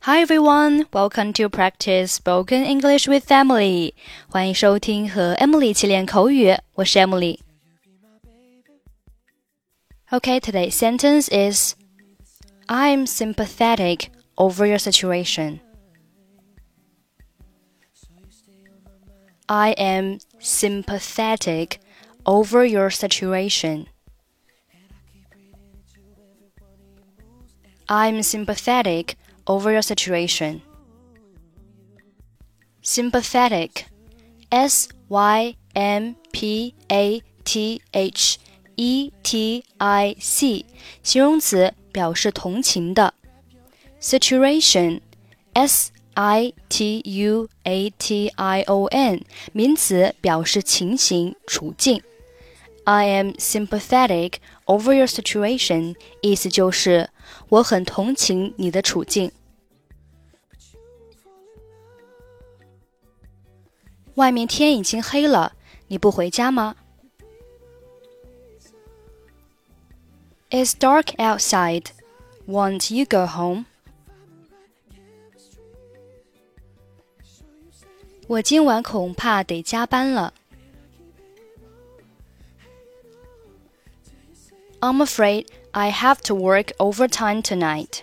Hi everyone, welcome to practice spoken English with Emily. 欢迎收听和 Emily 一起练口语，我是 Emily。Okay, today's sentence is I'm sympathetic over your situation. I am sympathetic over your situation. I'm sympathetic over your situation. Sympathetic, S Y M P A T H E T I C，形容词，表示同情的。Situation, S I T U A T I O N，名词，表示情形、处境。I am sympathetic over your situation，意思就是我很同情你的处境。 外面天已经黑了，你不回家吗？It's dark outside. Won't you go home? 我今晚恐怕得加班了。I'm afraid I have to work overtime tonight.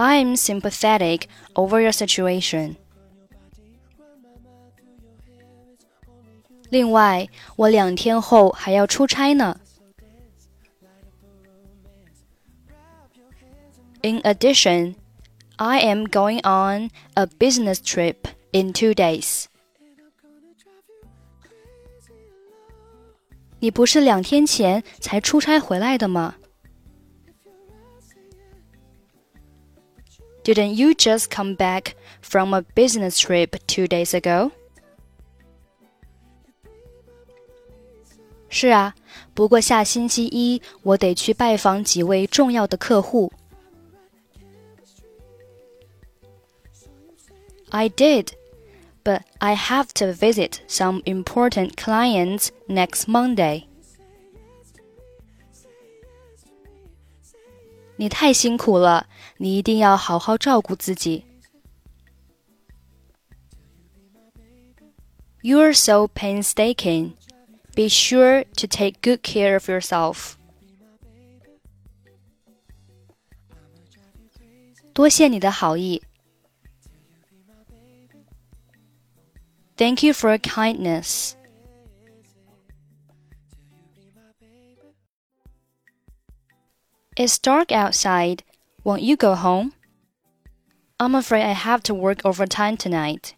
I'm sympathetic over your situation. 另外，我两天后还要出差呢。In addition, I am going on a business trip in two days. 你不是两天前才出差回来的吗 ？Didn't you just come back from a business trip two days ago? 是啊，不过下星期一我得去拜访几位重要的客户。I did, but I have to visit some important clients next Monday. 你太辛苦了，你一定要好好照顾自己。You're so painstaking. Be sure to take good care of yourself. 多谢你的好意。Thank you for your kindness. It's dark outside. Won't you go home? I'm afraid I have to work overtime tonight.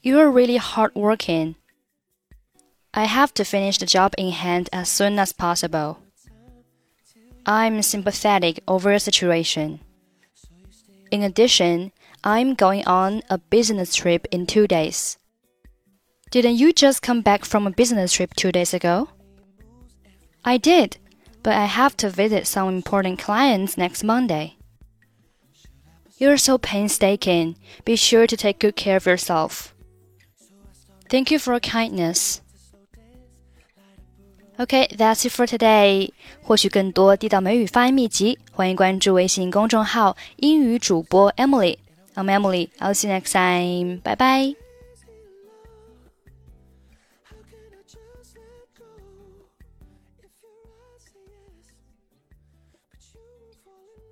You're really hardworking. I have to finish the job in hand as soon as possible. I'm sympathetic over your situation. In addition, I'm going on a business trip in two days. Didn't you just come back from a business trip two days ago? I did but I have to visit some important clients next Monday. You're so painstaking. Be sure to take good care of yourself. Thank you for your kindness. Okay, that's it for today. 获取更多地道美语发音秘籍，欢迎关注微信公众号“英语主播 Emily”。I'm Emily. I'll see you next time. Bye bye. you falling